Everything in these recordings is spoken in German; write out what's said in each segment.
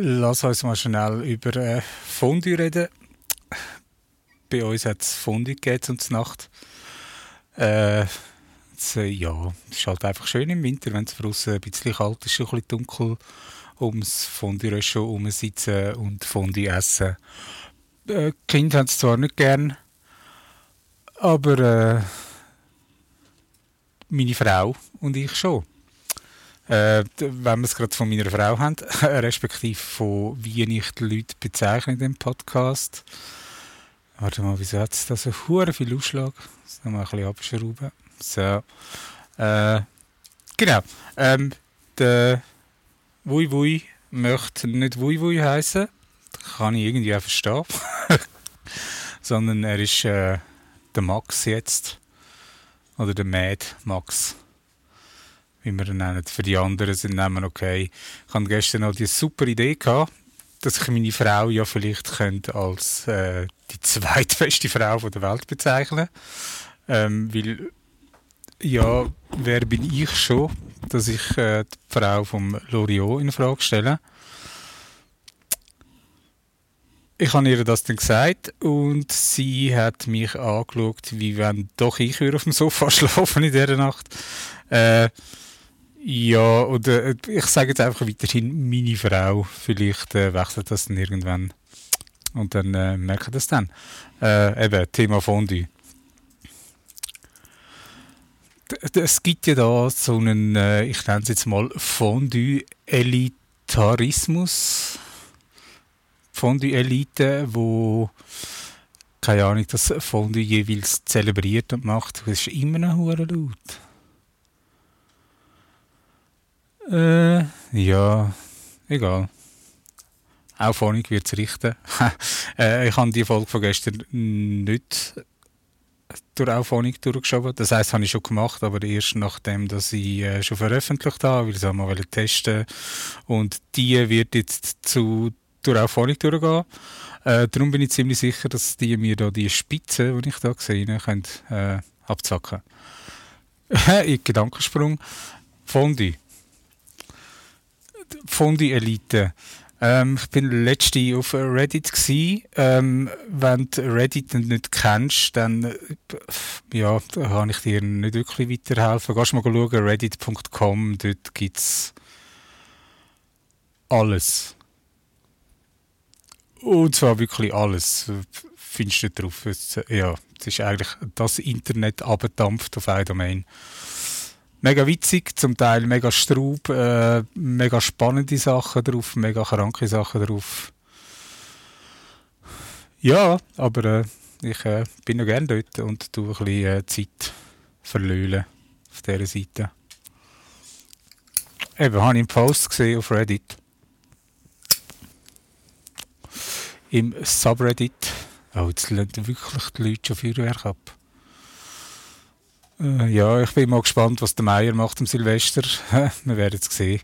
lass uns mal schnell über äh, Fondue reden. Bei uns hat es Fondue gegeben und Nacht. Äh, äh, ja, es ist halt einfach schön im Winter, wenn es draußen ein bisschen kalt ist, ein bisschen dunkel, ums Fondue-Restaurant sitzen und Fondue essen. Äh, Kinder haben es zwar nicht gern, aber äh, meine Frau und ich schon. Äh, wenn wir es gerade von meiner Frau haben, respektive von wie ich die Leute bezeichne in dem Podcast. Warte mal, wieso hat es da so hure viel Ausschlag? Das noch mal ein bisschen abschrauben. So. Äh, genau. Ähm, der Wui Wui möchte nicht Wui Wui heißen. Kann ich irgendwie auch verstehen. Sondern er ist äh, der Max jetzt. Oder der Mad Max wie wir ihn nennen. Für die anderen sind nehmen okay. Ich hatte gestern noch die super Idee gehabt, dass ich meine Frau ja vielleicht könnte als äh, die zweitbeste Frau der Welt bezeichnen ähm, weil ja, wer bin ich schon, dass ich äh, die Frau vom Loriot in Frage stelle? Ich habe ihr das dann gesagt und sie hat mich angeschaut, wie wenn doch ich auf dem Sofa schlafen in dieser Nacht. Äh, ja, oder äh, ich sage jetzt einfach weiterhin meine Frau. Vielleicht äh, wechselt das dann irgendwann. Und dann äh, merke das dann. Äh, eben, Thema Fondue. Es gibt ja da so einen, äh, ich nenne es jetzt mal Fondue-Elitarismus. Fondue-Elite, wo keine Ahnung, das Fondue jeweils zelebriert und macht. Es ist immer noch laut. Äh, ja, egal. Auch vorhin wird es richten. äh, ich habe die Folge von gestern nicht durch Auphonic durchgeschoben. Das heisst, habe ich schon gemacht, aber erst nachdem, dass ich äh, schon veröffentlicht habe, weil ich es einmal testen Und die wird jetzt zu durch Auphonic durchgehen. Äh, darum bin ich ziemlich sicher, dass die mir da die Spitze, die ich da gesehen habe, äh, abzacken. Gedankensprung. Fondue. Fondi-Elite. Ähm, ich bin letzte auf Reddit gsi. Ähm, wenn du Reddit nicht kennst, dann äh, ja, da kann ich dir nicht wirklich weiterhelfen. Gehst mal schauen, reddit.com, dort gibt es alles. Und zwar wirklich alles. Findest du drauf. Ja, es ist eigentlich das Internet abgedampft auf eine Domain mega witzig, zum Teil mega straub, äh, mega spannende Sachen drauf, mega kranke Sachen drauf. Ja, aber äh, ich äh, bin noch gerne dort und tue ein bisschen äh, Zeit verlöhlen auf dieser Seite. Eben, habe ich einen Post gesehen auf Reddit. Im Subreddit. Oh, jetzt lernt wirklich die Leute schon Feuerwerk ab. Äh, ja, ich bin mal gespannt, was der Meier macht am Silvester. Wir werden es sehen.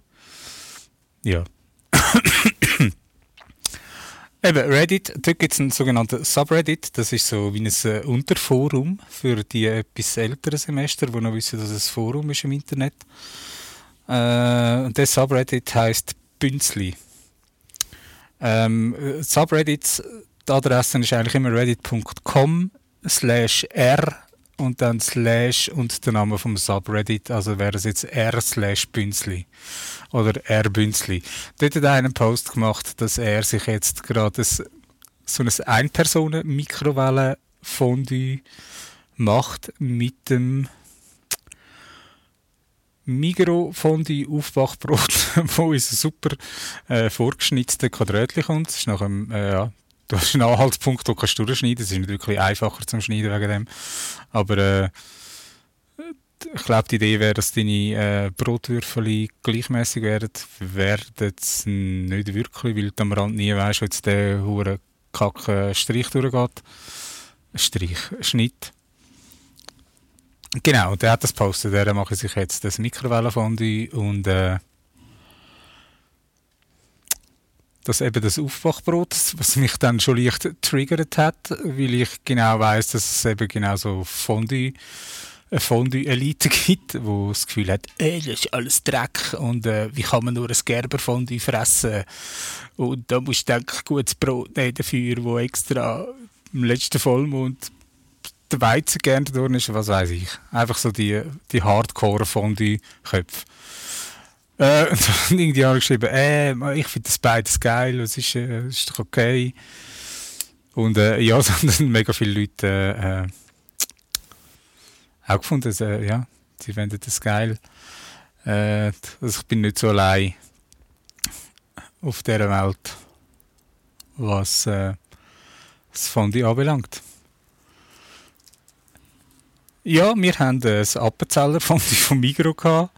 Ja. Eben, Reddit, dort gibt es einen sogenannten Subreddit. Das ist so wie ein äh, Unterforum für die etwas älteren Semester, die noch wissen, dass es ein Forum ist im Internet. Äh, und der Subreddit heißt Bünzli. Ähm, Subreddits, die Adresse ist eigentlich immer reddit.com slash r und dann Slash und der Name vom Subreddit, also wäre es jetzt r slash Bünzli oder r Bünzli. Dort hat er einen Post gemacht, dass er sich jetzt gerade so ein Ein-Personen-Mikrowellen-Fondue macht mit dem Migro Fondue Aufwachbrot, wo ist ein super äh, vorgeschnitzte Quadratchen kommt. Das ist nach einem, äh, ja, du hast einen Anhaltspunkt, den kannst du durchschneiden. Das ist nicht wirklich einfacher zum Schneiden wegen dem. Aber äh, ich glaube, die Idee wäre, dass deine äh, Brotwürfel gleichmäßig werden. Werden es nicht wirklich, weil du am Rand nie weißt, wo jetzt der hure kacke Strich durchgeht. Strich, Schnitt. Genau, der hat das postet. Der mache sich jetzt das Mikrowellenfondue und äh, dass eben das Aufwachbrot, was mich dann schon leicht triggert hat, weil ich genau weiß, dass es eben genau so Fondue eine Fondue-Elite gibt, wo das Gefühl hat, ey, das ist alles Dreck und äh, wie kann man nur ein Gerber-Fondue fressen? Und da musst du eigentlich gutes Brot nehmen dafür, wo extra im letzten Vollmond der Weizen gerne drin ist, was weiß ich. Einfach so die, die Hardcore-Fondue-Köpfe. Äh, irgendwie habe ich geschrieben, äh, ich finde das beides geil, es ist, äh, ist doch okay. Und äh, ja, es haben mega viele Leute äh, auch gefunden, dass, äh, ja, sie finden das geil. Äh, also ich bin nicht so allein auf dieser Welt, was äh, das Fondue anbelangt. Ja, wir haben ein Appenzeller Fondue vom Migro gehabt.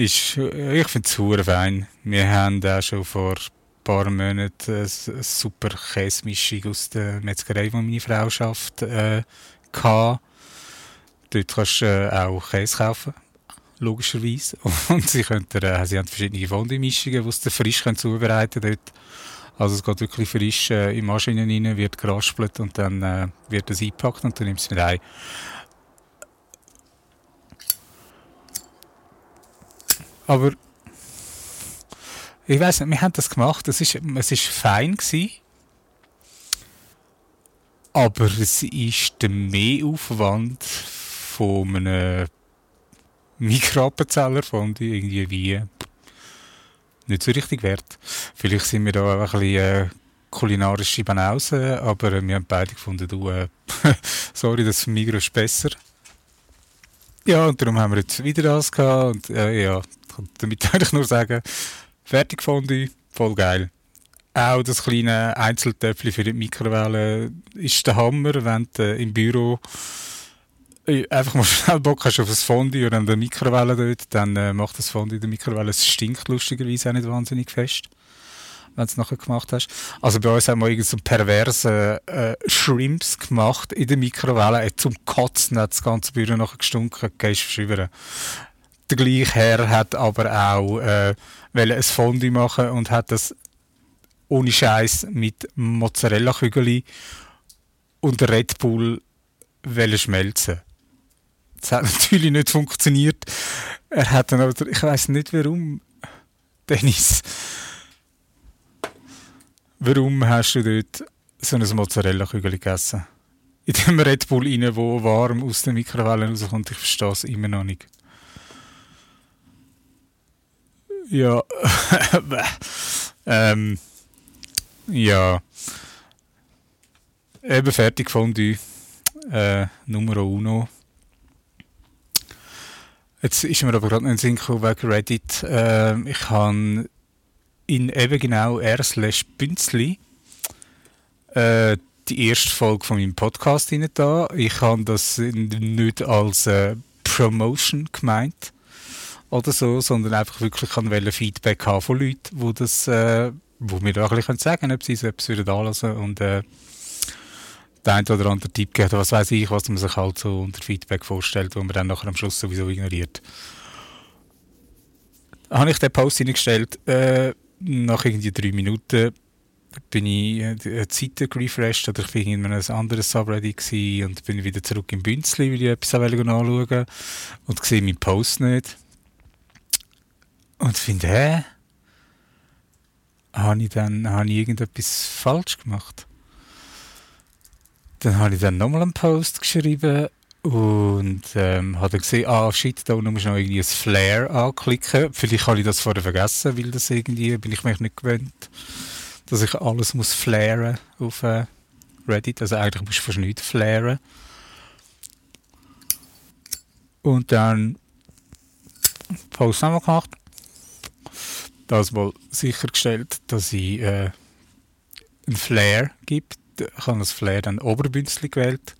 Ist, ich finde es super fein. Wir haben auch schon vor ein paar Monaten eine super Käsemischung aus der Metzgerei, die meine Frau schafft, äh, gehabt. Dort kannst du äh, auch Käse kaufen, logischerweise. Und sie, können, äh, sie haben verschiedene Fondue-Mischungen, die sie frisch können zubereiten können. Also es geht wirklich frisch äh, in Maschinen rein, wird geraspelt und dann äh, wird es eingepackt und dann nimmst du es mit ein. Aber ich weiß nicht, wir haben das gemacht, es ist, es ist fein gewesen, aber es ist der Mehraufwand von einem Mikroappenzeller von irgendwie wie nicht so richtig wert. Vielleicht sind wir da ein bisschen äh, kulinarische Banausen, aber wir haben beide gefunden, du, äh, sorry, das Migros ist besser. Ja, und darum haben wir jetzt wieder das gehabt und äh, ja, damit kann ich nur sagen, fertig Fondue, voll geil. Auch das kleine Einzeltöpfchen für die Mikrowelle ist der Hammer, wenn du äh, im Büro einfach mal schnell Bock hast auf ein Fondue oder der Mikrowelle dort, dann äh, macht das Fondue in der Mikrowelle. Es stinkt lustigerweise auch nicht wahnsinnig fest, wenn du es nachher gemacht hast. Also bei uns haben wir irgendwie so perverse äh, Shrimps gemacht in der Mikrowelle. Äh, zum Kotzen hat das ganze Büro nachher gestunken, gehst verschieben. Der gleiche Herr hat aber auch äh, ein Fondue machen und hat das ohne Scheiß mit Mozzarella-Kügel und Red Bull schmelzen das hat natürlich nicht funktioniert. Er hat dann aber, ich weiß nicht warum, Dennis. Warum hast du dort so ein Mozzarella-Kügel gegessen? In dem Red Bull rein, wo warm aus der Mikrowelle rauskommt, ich verstehe es immer noch nicht. Ja. ähm. Ja. Eben fertig Fondue. Äh, Numero uno. Jetzt ist mir aber gerade noch ein Sinn wegen Reddit. Äh, ich habe in eben genau r slash Bünzli äh, die erste Folge von meinem Podcast rein da. Ich habe das nicht als äh, Promotion gemeint oder so, sondern einfach wirklich an Feedback haben von Leuten, wo das, äh, wo mir da ein bisschen sagen können, ob sie so etwas wieder da lassen und äh, der ein oder andere Tipp gegeben, was weiß ich, was man sich halt so unter Feedback vorstellt, wo man dann nachher am Schluss sowieso ignoriert. Habe ich den Post hineingestellt, äh, nach irgendwie drei Minuten bin ich die Seite gerefreshed oder ich war in einem anderen Subreddit und bin wieder zurück im Bünzli, weil ich etwas anschauen und sehe meinen Post nicht. Und finde, hä? Habe ich dann habe ich irgendetwas falsch gemacht? Dann habe ich dann nochmal einen Post geschrieben und ähm, habe dann gesehen, ah shit, da unten muss ich noch irgendwie ein Flare anklicken. Vielleicht habe ich das vorher vergessen, weil das irgendwie, bin ich mich nicht gewöhnt, dass ich alles muss flaren auf äh, Reddit. Also eigentlich muss ich fast nichts flaren. Und dann Post nochmal gemacht. Das mal sichergestellt, dass ich äh, einen Flare gibt ich habe das Flair dann Oberbünzli gewählt.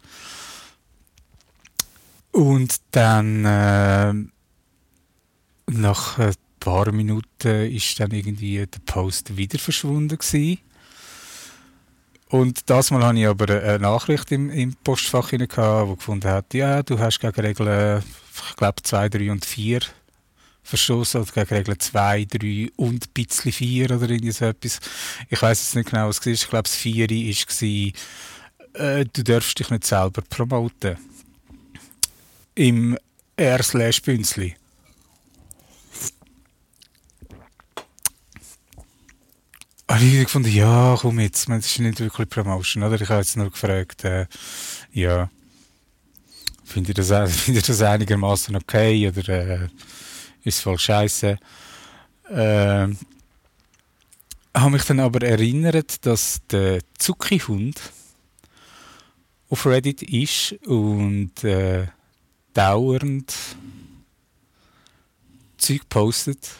Und dann äh, nach ein paar Minuten ist dann irgendwie der Post wieder verschwunden gewesen. Und das Mal hatte ich aber eine Nachricht im, im Postfach die gefunden hat, ja, du hast gegen Regeln, ich glaube, 2, 3 und 4 verstoßen oder gegen Regeln 2, 3 und ein bisschen 4 oder irgendwie so etwas. Ich weiß jetzt nicht genau, was es war. Ich glaube, das 4 war, äh, du darfst dich nicht selber promoten. Im R slash Bünzli. habe ich gefunden, ja, komm jetzt, das ist nicht wirklich Promotion, oder? Ich habe jetzt nur gefragt, äh, ja, finde ich das, find das einigermaßen okay oder äh, ist voll scheiße? Äh, habe mich dann aber erinnert, dass der Zucki-Hund auf Reddit ist und äh, dauernd Zeug postet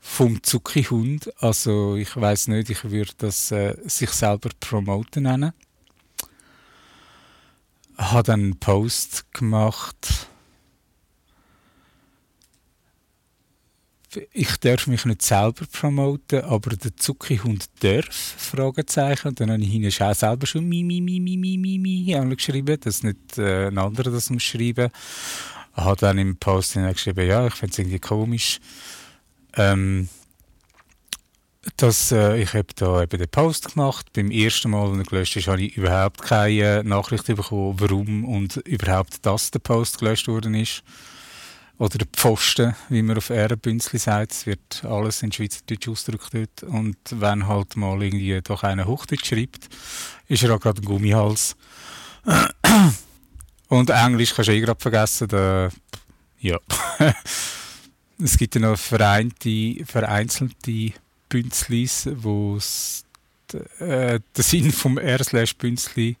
vom Zucki-Hund. Also ich weiß nicht, ich würde das äh, sich selber promoten nennen. Dann einen Post gemacht. Ich darf mich nicht selber promoten, aber der Zucki-Hund darf, Fragezeichen. Und dann habe ich ihnen auch selber schon mi, mi, mi, mi, mi, mi, mi geschrieben, dass nicht äh, ein anderer das muss schreiben. Habe dann im Post geschrieben, ja, ich finde es irgendwie komisch, ähm, dass, äh, ich habe da eben den Post gemacht. Beim ersten Mal, als er gelöscht ist, habe ich überhaupt keine Nachricht bekommen, warum und überhaupt, dass der Post gelöscht worden ist. Oder der Pfosten, wie man auf Ehrenbünzli sagt. Es wird alles in Schweizerdeutsch ausgedrückt. Und wenn halt mal irgendwie doch einer Hochdeutsch schreibt, ist er auch gerade ein Gummihals. Und Englisch kannst du eh gerade vergessen. Da, ja. Es gibt ja noch vereinte, vereinzelte Bünzlis, wo äh, der Sinn vom R-Bünzli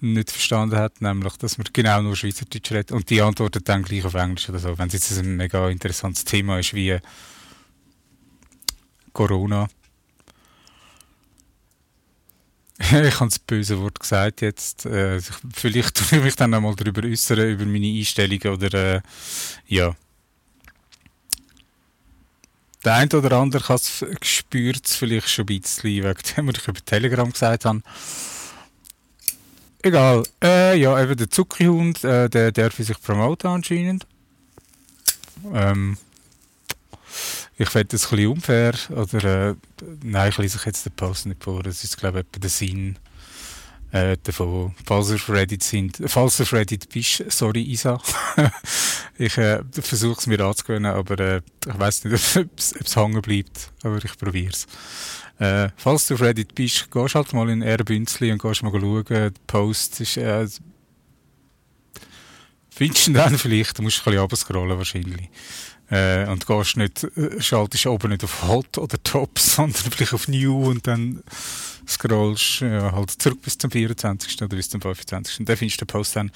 nicht verstanden hat, nämlich, dass man genau nur Schweizerdeutsch redet und die antwortet dann gleich auf Englisch oder so, wenn es jetzt ein mega interessantes Thema ist wie Corona. ich habe das böse Wort gesagt jetzt. Äh, vielleicht tue ich mich dann einmal darüber äußern, über meine Einstellungen oder äh, ja. Der eine oder andere hat es gespürt, vielleicht schon ein bisschen, wegen dem, was ich über Telegram gesagt habe. Egal. Äh, ja, eben der Zuckerhund, äh, der darf sich promoten anscheinend. Ähm, ich finde das ein bisschen unfair. Oder, äh, nein, ich lese jetzt den Post nicht vor. Das ist, glaube ich, etwa der Sinn äh, davon. Falls ihr auf Reddit sind, falls du auf Reddit bist, sorry Isa, ich äh, versuche es mir anzugewöhnen, aber äh, ich weiß nicht, ob es hängen bleibt, aber ich probiere es. Äh, falls du auf Reddit bist, gehst halt mal in Airbünzli und gehst mal schauen, der Post ist, äh, findest du dann vielleicht, du musst ein bisschen runterscrollen wahrscheinlich. Äh, und gehst nicht, äh, schaltest oben nicht auf Hot oder Top, sondern vielleicht auf New und dann scrollst ja, halt zurück bis zum 24. oder bis zum 25. Und dann findest du den Post dann.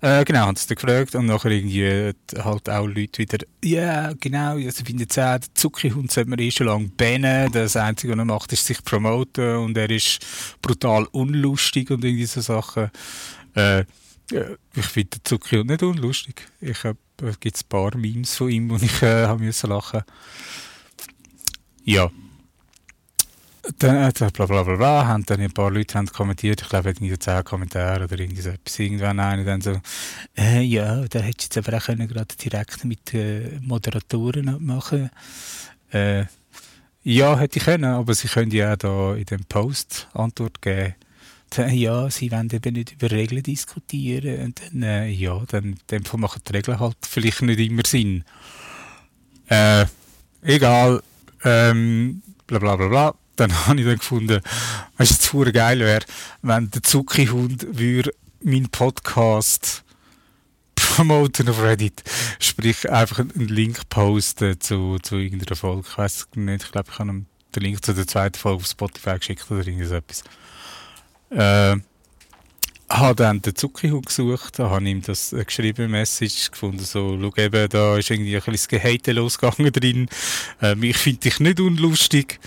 Äh, genau, haben sie dann gefragt und nachher irgendwie äh, halt auch Leute wieder, ja, yeah, genau, also finde ich der Zuckerhund sollte man eh schon lange bannen. Das Einzige, was er macht, ist sich promoten und er ist brutal unlustig und irgendwie so Sachen. Äh, ich finde den Zuckerhund nicht unlustig. Ich habe da gibt es ein paar Memes von ihm, wo ich äh, haben lachen Ja. Dann, äh, bla bla bla bla, haben dann ein paar Leute haben kommentiert, ich glaube, irgendwie 10 Kommentare oder irgendwie so etwas. Irgendwann einer dann so, äh, ja, da hättest du jetzt aber auch können gerade direkt mit äh, Moderatoren machen äh, Ja, hätte ich können, aber sie können ja auch da in dem Post Antwort geben ja, sie wollen eben nicht über Regeln diskutieren. Und dann, äh, ja, dann, dann machen die Regeln halt vielleicht nicht immer Sinn. Äh, egal, ähm, bla bla bla bla. Dann habe ich dann gefunden, was jetzt super geil wäre, wenn der Zucki-Hund meinen Podcast promoten auf Reddit. Sprich, einfach einen Link posten zu, zu irgendeiner Folge. Ich weiß nicht, ich glaube, ich habe den Link zu der zweiten Folge auf Spotify geschickt oder irgend so etwas. Äh, habe dann den Zuckerhut gesucht, habe ihm das äh, geschrieben, Message gefunden, so, schau eben, da ist irgendwie ein bisschen Gehate losgegangen drin. Ähm, ich finde dich nicht unlustig.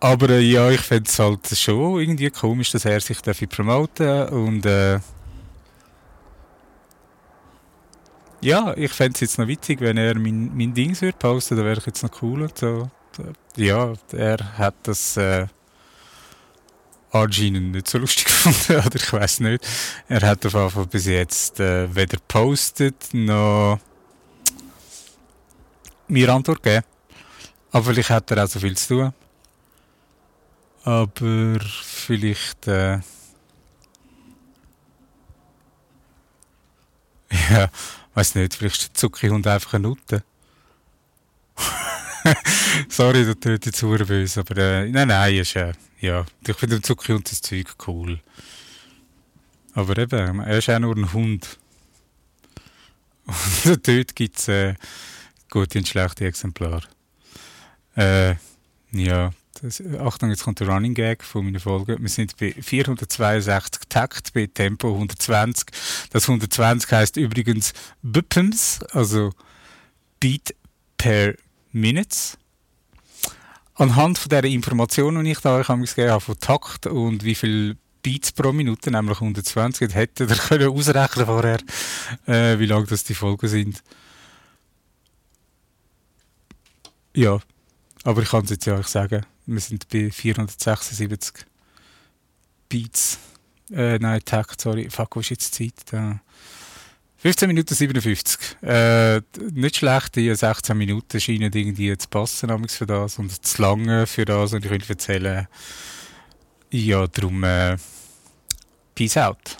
Aber äh, ja, ich finde es halt schon irgendwie komisch, dass er sich dafür promoten und äh, ja, ich fände es jetzt noch witzig, wenn er mein, mein Ding würde posten, da wäre ich jetzt noch cool und so. Ja, er hat das äh, anscheinend nicht so lustig gefunden, oder ich weiß nicht. Er hat auf jeden Fall bis jetzt äh, weder postet noch mir Antwort gegeben. Aber vielleicht hat er auch so viel zu tun. Aber vielleicht, äh, Ja, weiß nicht, vielleicht ist der Zuckerhund einfach ein Nutte. Sorry, das tut jetzt sehr böse, aber äh, nein, nein, ist, äh, ja, ich finde den Zuckerhund das Zeug cool. Aber eben, er ist auch nur ein Hund. Und dort gibt es äh, gute und schlechte Exemplare. Äh, ja, das, Achtung, jetzt kommt der Running Gag von meiner Folge. Wir sind bei 462 Takt, bei Tempo 120. Das 120 heißt übrigens BPMs, also Beat per Minutes. Anhand von der Informationen, die ich da euch gegeben habe, von Takt und wie viel Beats pro Minute, nämlich 120, hätte ihr können ausrechnen vorher, äh, wie lang das die Folgen sind. Ja, aber ich kann es jetzt ja euch sagen. Wir sind bei 476 Beats. Äh, nein, Takt, sorry. Fuck, wo ist jetzt die Zeit? Da. 15 Minuten 57. Äh, nicht schlecht, die 16 Minuten scheinen irgendwie zu passen für das und zu lange für das. Und ich könnte erzählen, ja, darum, äh, peace out.